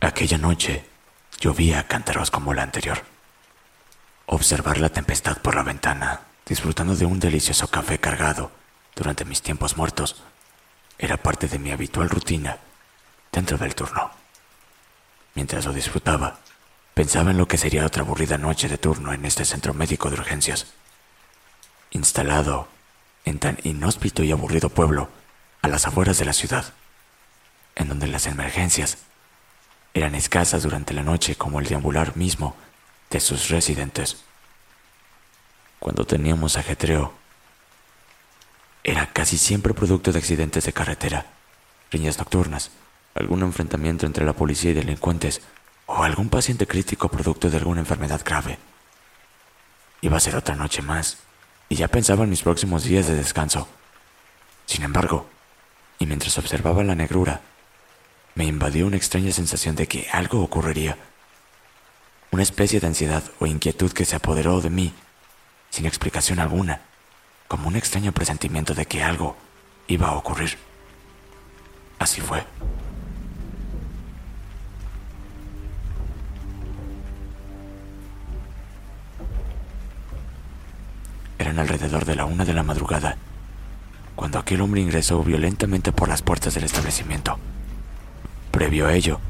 Aquella noche llovía cántaros como la anterior. Observar la tempestad por la ventana, disfrutando de un delicioso café cargado durante mis tiempos muertos, era parte de mi habitual rutina dentro del turno. Mientras lo disfrutaba, pensaba en lo que sería otra aburrida noche de turno en este centro médico de urgencias. Instalado en tan inhóspito y aburrido pueblo a las afueras de la ciudad, en donde las emergencias eran escasas durante la noche como el deambular mismo de sus residentes. Cuando teníamos ajetreo, era casi siempre producto de accidentes de carretera, riñas nocturnas, algún enfrentamiento entre la policía y delincuentes o algún paciente crítico producto de alguna enfermedad grave. Iba a ser otra noche más y ya pensaba en mis próximos días de descanso. Sin embargo, y mientras observaba la negrura, me invadió una extraña sensación de que algo ocurriría. Una especie de ansiedad o inquietud que se apoderó de mí, sin explicación alguna, como un extraño presentimiento de que algo iba a ocurrir. Así fue. Eran alrededor de la una de la madrugada, cuando aquel hombre ingresó violentamente por las puertas del establecimiento. Previo a ello,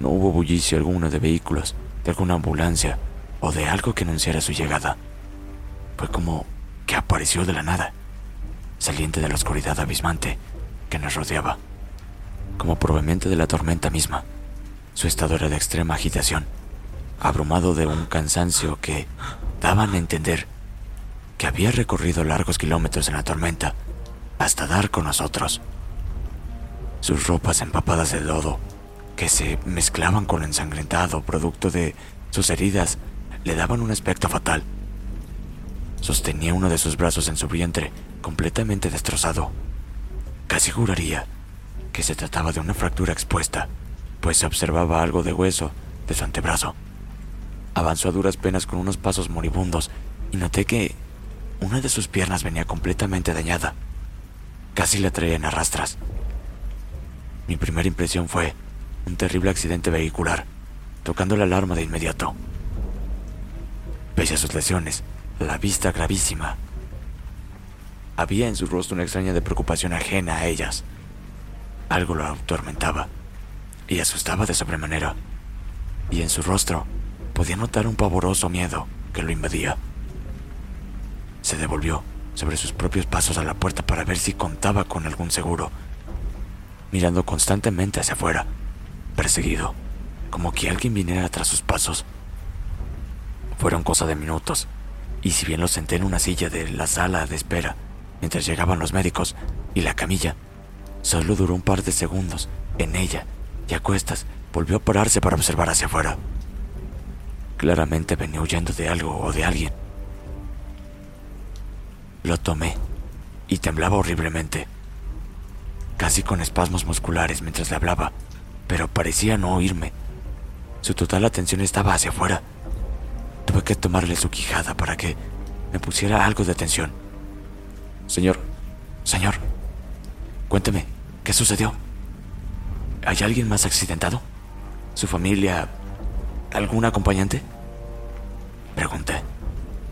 no hubo bullicio alguno de vehículos, de alguna ambulancia o de algo que anunciara su llegada. Fue como que apareció de la nada, saliente de la oscuridad abismante que nos rodeaba, como proveniente de la tormenta misma. Su estado era de extrema agitación, abrumado de un cansancio que daban a entender que había recorrido largos kilómetros en la tormenta hasta dar con nosotros. Sus ropas empapadas de lodo, que se mezclaban con ensangrentado producto de sus heridas, le daban un aspecto fatal. Sostenía uno de sus brazos en su vientre, completamente destrozado. Casi juraría que se trataba de una fractura expuesta, pues se observaba algo de hueso de su antebrazo. Avanzó a duras penas con unos pasos moribundos y noté que una de sus piernas venía completamente dañada. Casi la traía en arrastras. Mi primera impresión fue un terrible accidente vehicular, tocando la alarma de inmediato. Pese a sus lesiones, la vista gravísima. Había en su rostro una extraña de preocupación ajena a ellas. Algo lo atormentaba, y asustaba de sobremanera, y en su rostro podía notar un pavoroso miedo que lo invadía. Se devolvió sobre sus propios pasos a la puerta para ver si contaba con algún seguro, mirando constantemente hacia afuera, perseguido, como que alguien viniera tras sus pasos. Fueron cosa de minutos, y si bien lo senté en una silla de la sala de espera mientras llegaban los médicos y la camilla, solo duró un par de segundos en ella y a cuestas volvió a pararse para observar hacia afuera. Claramente venía huyendo de algo o de alguien. Lo tomé y temblaba horriblemente, casi con espasmos musculares mientras le hablaba, pero parecía no oírme. Su total atención estaba hacia afuera. Tuve que tomarle su quijada para que me pusiera algo de atención. Señor, señor, cuénteme, ¿qué sucedió? ¿Hay alguien más accidentado? ¿Su familia? ¿Algún acompañante? Pregunté,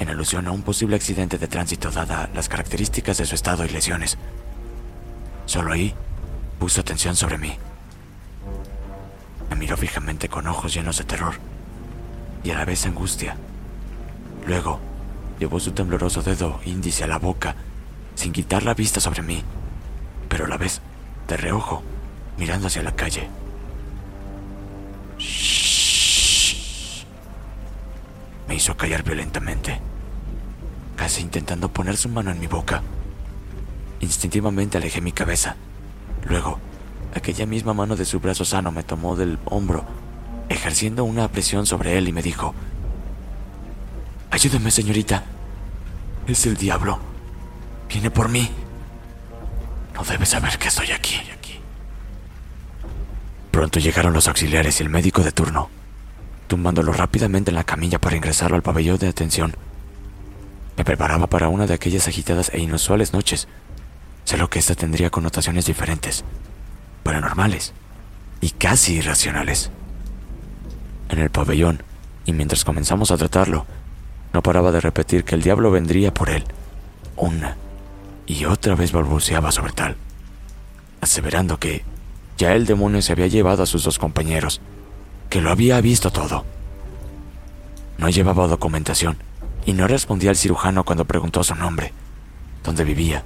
en alusión a un posible accidente de tránsito dada las características de su estado y lesiones. Solo ahí puso atención sobre mí. Me miró fijamente con ojos llenos de terror y a la vez angustia. Luego, llevó su tembloroso dedo índice a la boca, sin quitar la vista sobre mí, pero a la vez, de reojo, mirando hacia la calle. Me hizo callar violentamente, casi intentando poner su mano en mi boca. Instintivamente alejé mi cabeza. Luego, aquella misma mano de su brazo sano me tomó del hombro, ejerciendo una presión sobre él y me dijo, Ayúdeme, señorita. Es el diablo. Viene por mí. No debe saber que estoy aquí. Pronto llegaron los auxiliares y el médico de turno, tumbándolo rápidamente en la camilla para ingresarlo al pabellón de atención. Me preparaba para una de aquellas agitadas e inusuales noches. Sé lo que esta tendría connotaciones diferentes, paranormales y casi irracionales. En el pabellón, y mientras comenzamos a tratarlo, no paraba de repetir que el diablo vendría por él. Una y otra vez balbuceaba sobre tal, aseverando que ya el demonio se había llevado a sus dos compañeros, que lo había visto todo. No llevaba documentación y no respondía al cirujano cuando preguntó su nombre, dónde vivía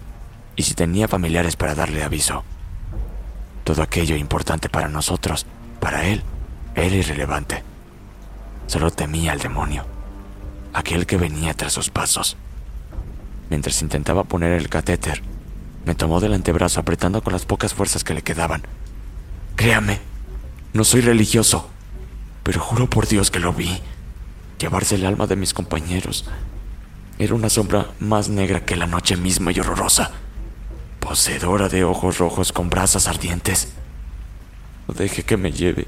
y si tenía familiares para darle aviso. Todo aquello importante para nosotros, para él, era irrelevante. Solo temía al demonio aquel que venía tras sus pasos. Mientras intentaba poner el catéter, me tomó del antebrazo apretando con las pocas fuerzas que le quedaban. Créame, no soy religioso, pero juro por Dios que lo vi. Llevarse el alma de mis compañeros. Era una sombra más negra que la noche misma y horrorosa, poseedora de ojos rojos con brasas ardientes. No deje que me lleve.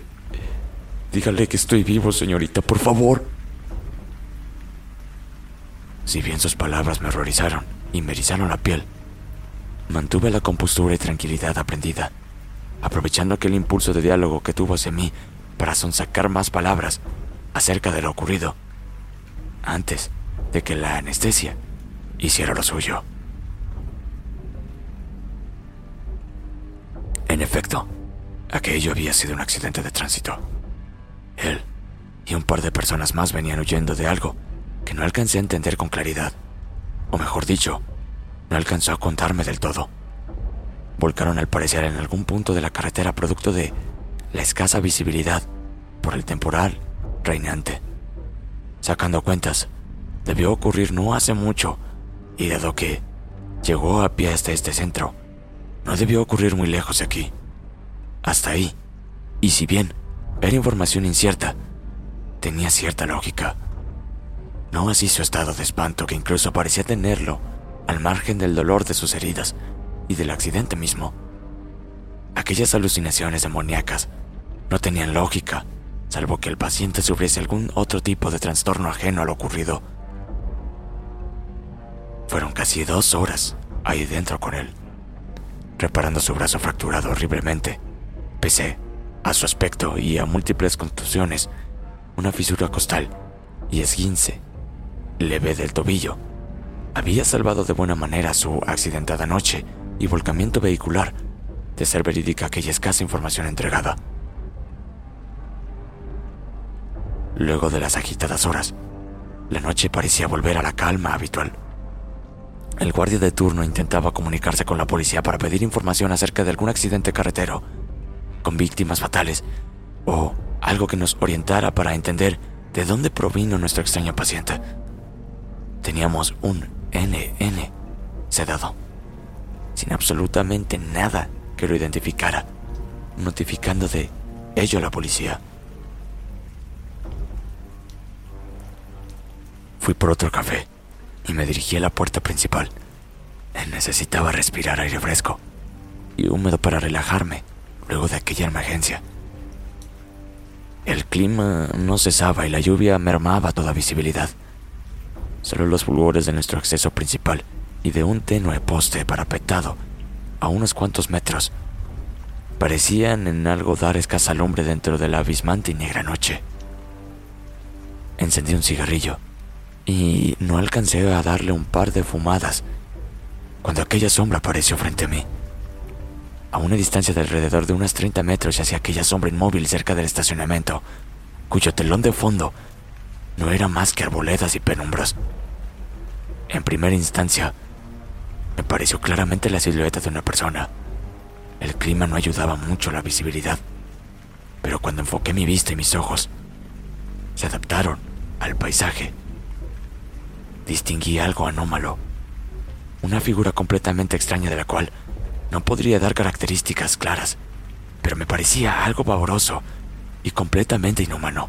Dígale que estoy vivo, señorita, por favor. Si bien sus palabras me horrorizaron y me erizaron la piel, mantuve la compostura y tranquilidad aprendida, aprovechando aquel impulso de diálogo que tuvo hacia mí para sonsacar más palabras acerca de lo ocurrido, antes de que la anestesia hiciera lo suyo. En efecto, aquello había sido un accidente de tránsito. Él y un par de personas más venían huyendo de algo que no alcancé a entender con claridad, o mejor dicho, no alcanzó a contarme del todo. Volcaron al parecer en algún punto de la carretera producto de la escasa visibilidad por el temporal reinante. Sacando cuentas, debió ocurrir no hace mucho, y dado que llegó a pie hasta este centro, no debió ocurrir muy lejos de aquí. Hasta ahí, y si bien era información incierta, tenía cierta lógica. No así su estado de espanto, que incluso parecía tenerlo al margen del dolor de sus heridas y del accidente mismo. Aquellas alucinaciones demoníacas no tenían lógica, salvo que el paciente sufriese algún otro tipo de trastorno ajeno a lo ocurrido. Fueron casi dos horas ahí dentro con él, reparando su brazo fracturado horriblemente. Pese a su aspecto y a múltiples contusiones, una fisura costal y esguince leve del tobillo, había salvado de buena manera su accidentada noche y volcamiento vehicular de ser verídica aquella escasa información entregada. Luego de las agitadas horas, la noche parecía volver a la calma habitual. El guardia de turno intentaba comunicarse con la policía para pedir información acerca de algún accidente carretero, con víctimas fatales, o algo que nos orientara para entender de dónde provino nuestro extraño paciente. Teníamos un NN sedado, sin absolutamente nada que lo identificara, notificando de ello a la policía. Fui por otro café y me dirigí a la puerta principal. Necesitaba respirar aire fresco y húmedo para relajarme luego de aquella emergencia. El clima no cesaba y la lluvia mermaba toda visibilidad. Solo los fulgores de nuestro acceso principal y de un tenue poste parapetado a unos cuantos metros parecían en algo dar escasa lumbre dentro de la abismante y negra noche. Encendí un cigarrillo y no alcancé a darle un par de fumadas cuando aquella sombra apareció frente a mí. A una distancia de alrededor de unos 30 metros hacia aquella sombra inmóvil cerca del estacionamiento, cuyo telón de fondo no era más que arboledas y penumbras. En primera instancia, me pareció claramente la silueta de una persona. El clima no ayudaba mucho a la visibilidad, pero cuando enfoqué mi vista y mis ojos, se adaptaron al paisaje distinguí algo anómalo, una figura completamente extraña de la cual no podría dar características claras, pero me parecía algo pavoroso y completamente inhumano.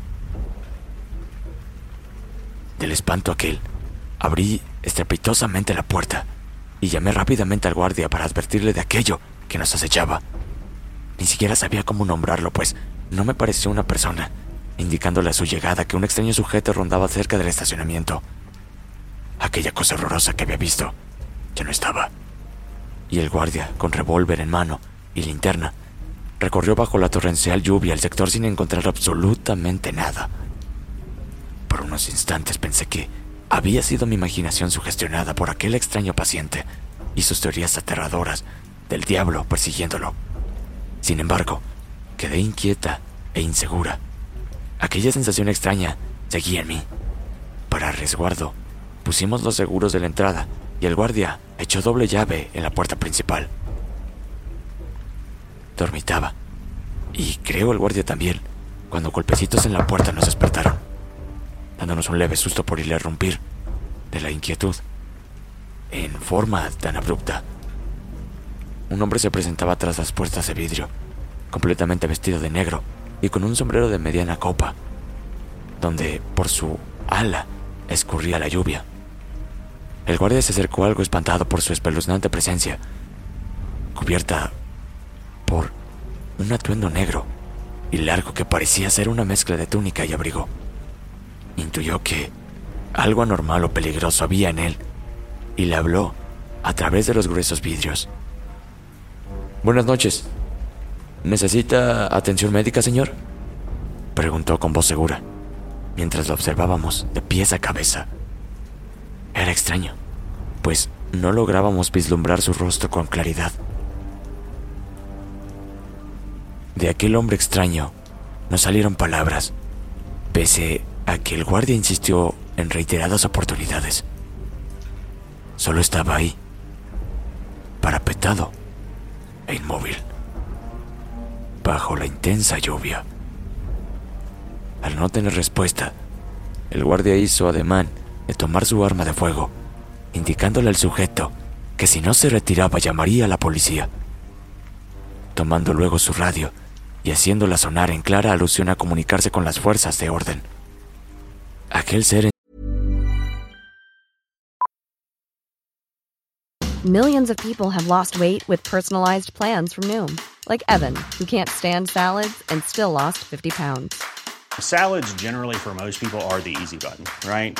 Del espanto aquel, abrí estrepitosamente la puerta y llamé rápidamente al guardia para advertirle de aquello que nos acechaba. Ni siquiera sabía cómo nombrarlo, pues no me pareció una persona, indicándole a su llegada que un extraño sujeto rondaba cerca del estacionamiento. Aquella cosa horrorosa que había visto ya no estaba. Y el guardia, con revólver en mano y linterna, recorrió bajo la torrencial lluvia el sector sin encontrar absolutamente nada. Por unos instantes pensé que había sido mi imaginación sugestionada por aquel extraño paciente y sus teorías aterradoras del diablo persiguiéndolo. Sin embargo, quedé inquieta e insegura. Aquella sensación extraña seguía en mí. Para resguardo, Pusimos los seguros de la entrada y el guardia echó doble llave en la puerta principal. Dormitaba. Y creo el guardia también, cuando golpecitos en la puerta nos despertaron, dándonos un leve susto por irrumpir de la inquietud en forma tan abrupta. Un hombre se presentaba tras las puertas de vidrio, completamente vestido de negro y con un sombrero de mediana copa, donde por su ala escurría la lluvia. El guardia se acercó algo espantado por su espeluznante presencia, cubierta por un atuendo negro y largo que parecía ser una mezcla de túnica y abrigo. Intuyó que algo anormal o peligroso había en él y le habló a través de los gruesos vidrios. Buenas noches. ¿Necesita atención médica, señor? Preguntó con voz segura, mientras lo observábamos de pies a cabeza. Era extraño, pues no lográbamos vislumbrar su rostro con claridad. De aquel hombre extraño no salieron palabras, pese a que el guardia insistió en reiteradas oportunidades. Solo estaba ahí, parapetado e inmóvil, bajo la intensa lluvia. Al no tener respuesta, el guardia hizo ademán de tomar su arma de fuego, indicándole al sujeto que si no se retiraba llamaría a la policía. Tomando luego su radio y haciéndola sonar en clara alusión a comunicarse con las fuerzas de orden. Aquel ser Millions of people have lost weight with personalized plans from Noom, like Evan, who can't stand salads and still lost 50 pounds. Salads generally for most people are the easy button, right?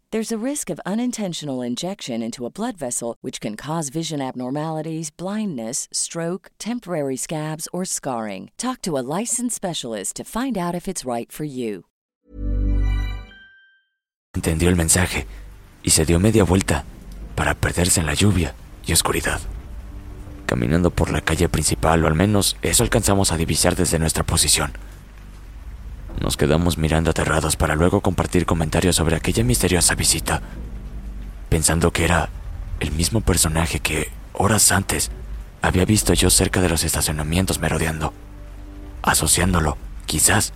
There's a risk of unintentional injection into a blood vessel, which can cause vision abnormalities, blindness, stroke, temporary scabs, or scarring. Talk to a licensed specialist to find out if it's right for you. Entendió el mensaje y se dio media vuelta para perderse en la lluvia y oscuridad. Caminando por la calle principal, o al menos eso alcanzamos a divisar desde nuestra posición. Nos quedamos mirando aterrados para luego compartir comentarios sobre aquella misteriosa visita, pensando que era el mismo personaje que, horas antes, había visto yo cerca de los estacionamientos merodeando, asociándolo, quizás,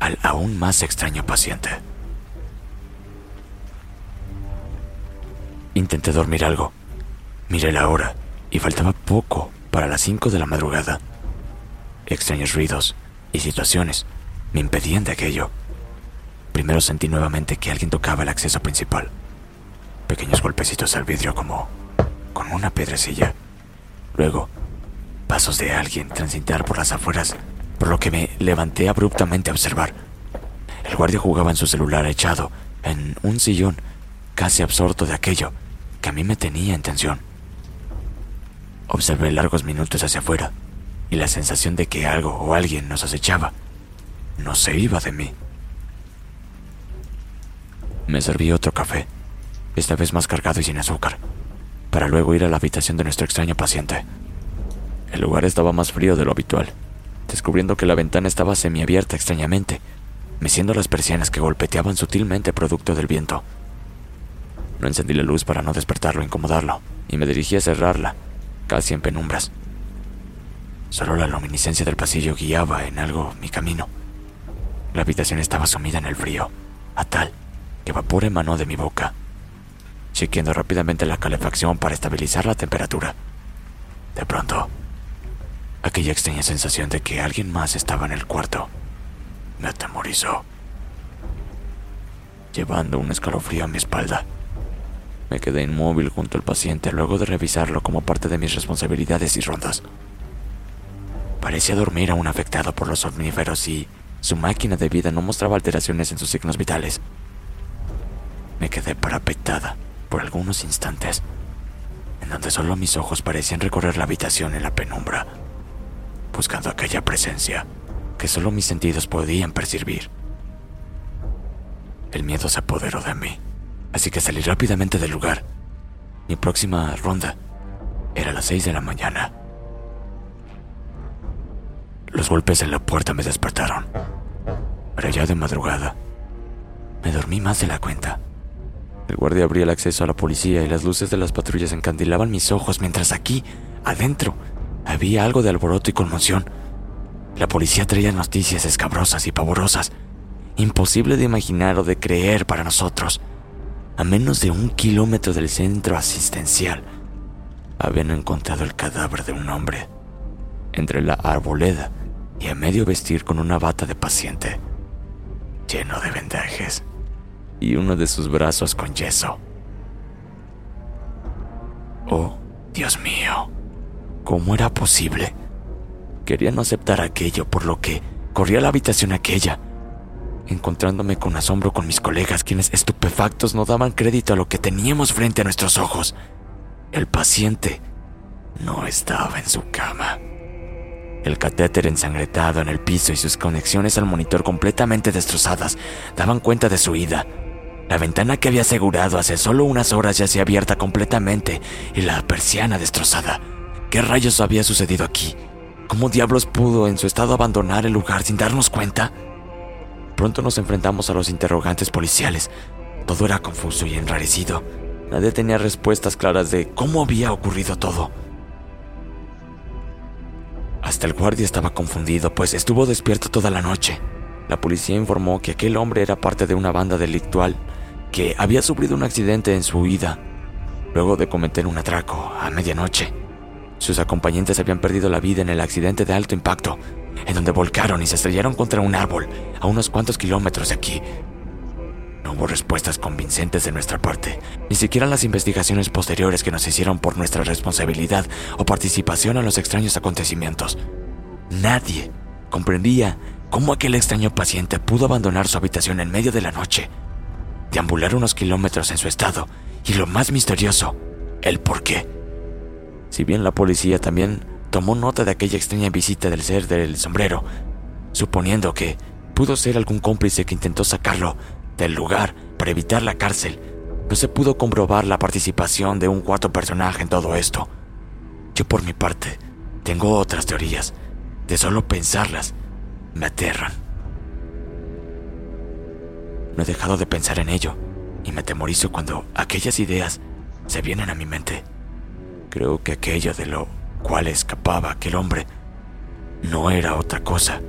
al aún más extraño paciente. Intenté dormir algo. Miré la hora y faltaba poco para las 5 de la madrugada. Extraños ruidos y situaciones me impedían de aquello. Primero sentí nuevamente que alguien tocaba el acceso principal. Pequeños golpecitos al vidrio como con una piedrecilla. Luego, pasos de alguien transitar por las afueras, por lo que me levanté abruptamente a observar. El guardia jugaba en su celular echado en un sillón, casi absorto de aquello que a mí me tenía en tensión. Observé largos minutos hacia afuera y la sensación de que algo o alguien nos acechaba no se iba de mí. Me serví otro café, esta vez más cargado y sin azúcar, para luego ir a la habitación de nuestro extraño paciente. El lugar estaba más frío de lo habitual, descubriendo que la ventana estaba semiabierta extrañamente, meciendo las persianas que golpeteaban sutilmente producto del viento. No encendí la luz para no despertarlo o incomodarlo, y me dirigí a cerrarla, casi en penumbras. Solo la luminiscencia del pasillo guiaba en algo mi camino. La habitación estaba sumida en el frío, a tal que vapor emanó de mi boca, chequeando rápidamente la calefacción para estabilizar la temperatura. De pronto, aquella extraña sensación de que alguien más estaba en el cuarto me atemorizó, llevando un escalofrío a mi espalda. Me quedé inmóvil junto al paciente luego de revisarlo como parte de mis responsabilidades y rondas. Parecía dormir aún afectado por los omníferos y su máquina de vida no mostraba alteraciones en sus signos vitales. Me quedé parapetada por algunos instantes, en donde solo mis ojos parecían recorrer la habitación en la penumbra, buscando aquella presencia que solo mis sentidos podían percibir. El miedo se apoderó de mí, así que salí rápidamente del lugar. Mi próxima ronda era a las seis de la mañana. Los golpes en la puerta me despertaron. Era ya de madrugada. Me dormí más de la cuenta. El guardia abría el acceso a la policía y las luces de las patrullas encandilaban mis ojos mientras aquí, adentro, había algo de alboroto y conmoción. La policía traía noticias escabrosas y pavorosas, imposible de imaginar o de creer para nosotros. A menos de un kilómetro del centro asistencial, habían encontrado el cadáver de un hombre entre la arboleda y a medio vestir con una bata de paciente, lleno de vendajes, y uno de sus brazos con yeso. Oh, Dios mío, ¿cómo era posible? Quería no aceptar aquello, por lo que corrí a la habitación aquella, encontrándome con asombro con mis colegas, quienes estupefactos no daban crédito a lo que teníamos frente a nuestros ojos. El paciente no estaba en su cama. El catéter ensangretado en el piso y sus conexiones al monitor completamente destrozadas daban cuenta de su ida. La ventana que había asegurado hace solo unas horas ya se abierta completamente y la persiana destrozada. ¿Qué rayos había sucedido aquí? ¿Cómo diablos pudo en su estado abandonar el lugar sin darnos cuenta? Pronto nos enfrentamos a los interrogantes policiales, Todo era confuso y enrarecido. Nadie tenía respuestas claras de cómo había ocurrido todo. Hasta el guardia estaba confundido, pues estuvo despierto toda la noche. La policía informó que aquel hombre era parte de una banda delictual que había sufrido un accidente en su huida, luego de cometer un atraco a medianoche. Sus acompañantes habían perdido la vida en el accidente de alto impacto, en donde volcaron y se estrellaron contra un árbol a unos cuantos kilómetros de aquí. No hubo respuestas convincentes de nuestra parte, ni siquiera las investigaciones posteriores que nos hicieron por nuestra responsabilidad o participación en los extraños acontecimientos. Nadie comprendía cómo aquel extraño paciente pudo abandonar su habitación en medio de la noche, deambular unos kilómetros en su estado y lo más misterioso, el por qué. Si bien la policía también tomó nota de aquella extraña visita del ser del sombrero, suponiendo que pudo ser algún cómplice que intentó sacarlo del lugar para evitar la cárcel, no se pudo comprobar la participación de un cuarto personaje en todo esto. Yo por mi parte tengo otras teorías, de solo pensarlas me aterran. No he dejado de pensar en ello y me atemorizo cuando aquellas ideas se vienen a mi mente. Creo que aquello de lo cual escapaba aquel hombre no era otra cosa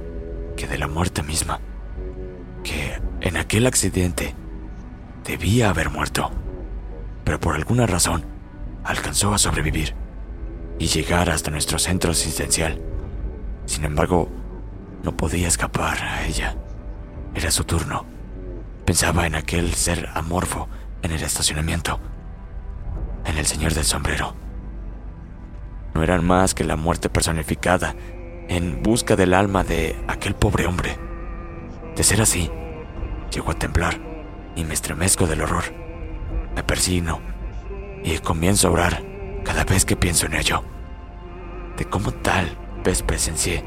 que de la muerte misma, que en aquel accidente debía haber muerto, pero por alguna razón alcanzó a sobrevivir y llegar hasta nuestro centro asistencial. Sin embargo, no podía escapar a ella. Era su turno. Pensaba en aquel ser amorfo en el estacionamiento, en el señor del sombrero. No eran más que la muerte personificada en busca del alma de aquel pobre hombre. De ser así, llego a temblar y me estremezco del horror. Me persigno y comienzo a orar cada vez que pienso en ello. De cómo tal vez presencié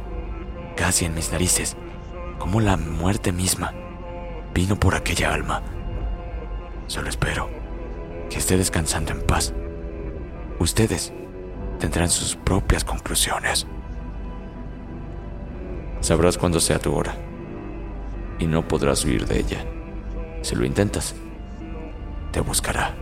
casi en mis narices, como la muerte misma vino por aquella alma. Solo espero que esté descansando en paz. Ustedes tendrán sus propias conclusiones. Sabrás cuándo sea tu hora y no podrás huir de ella. Si lo intentas, te buscará.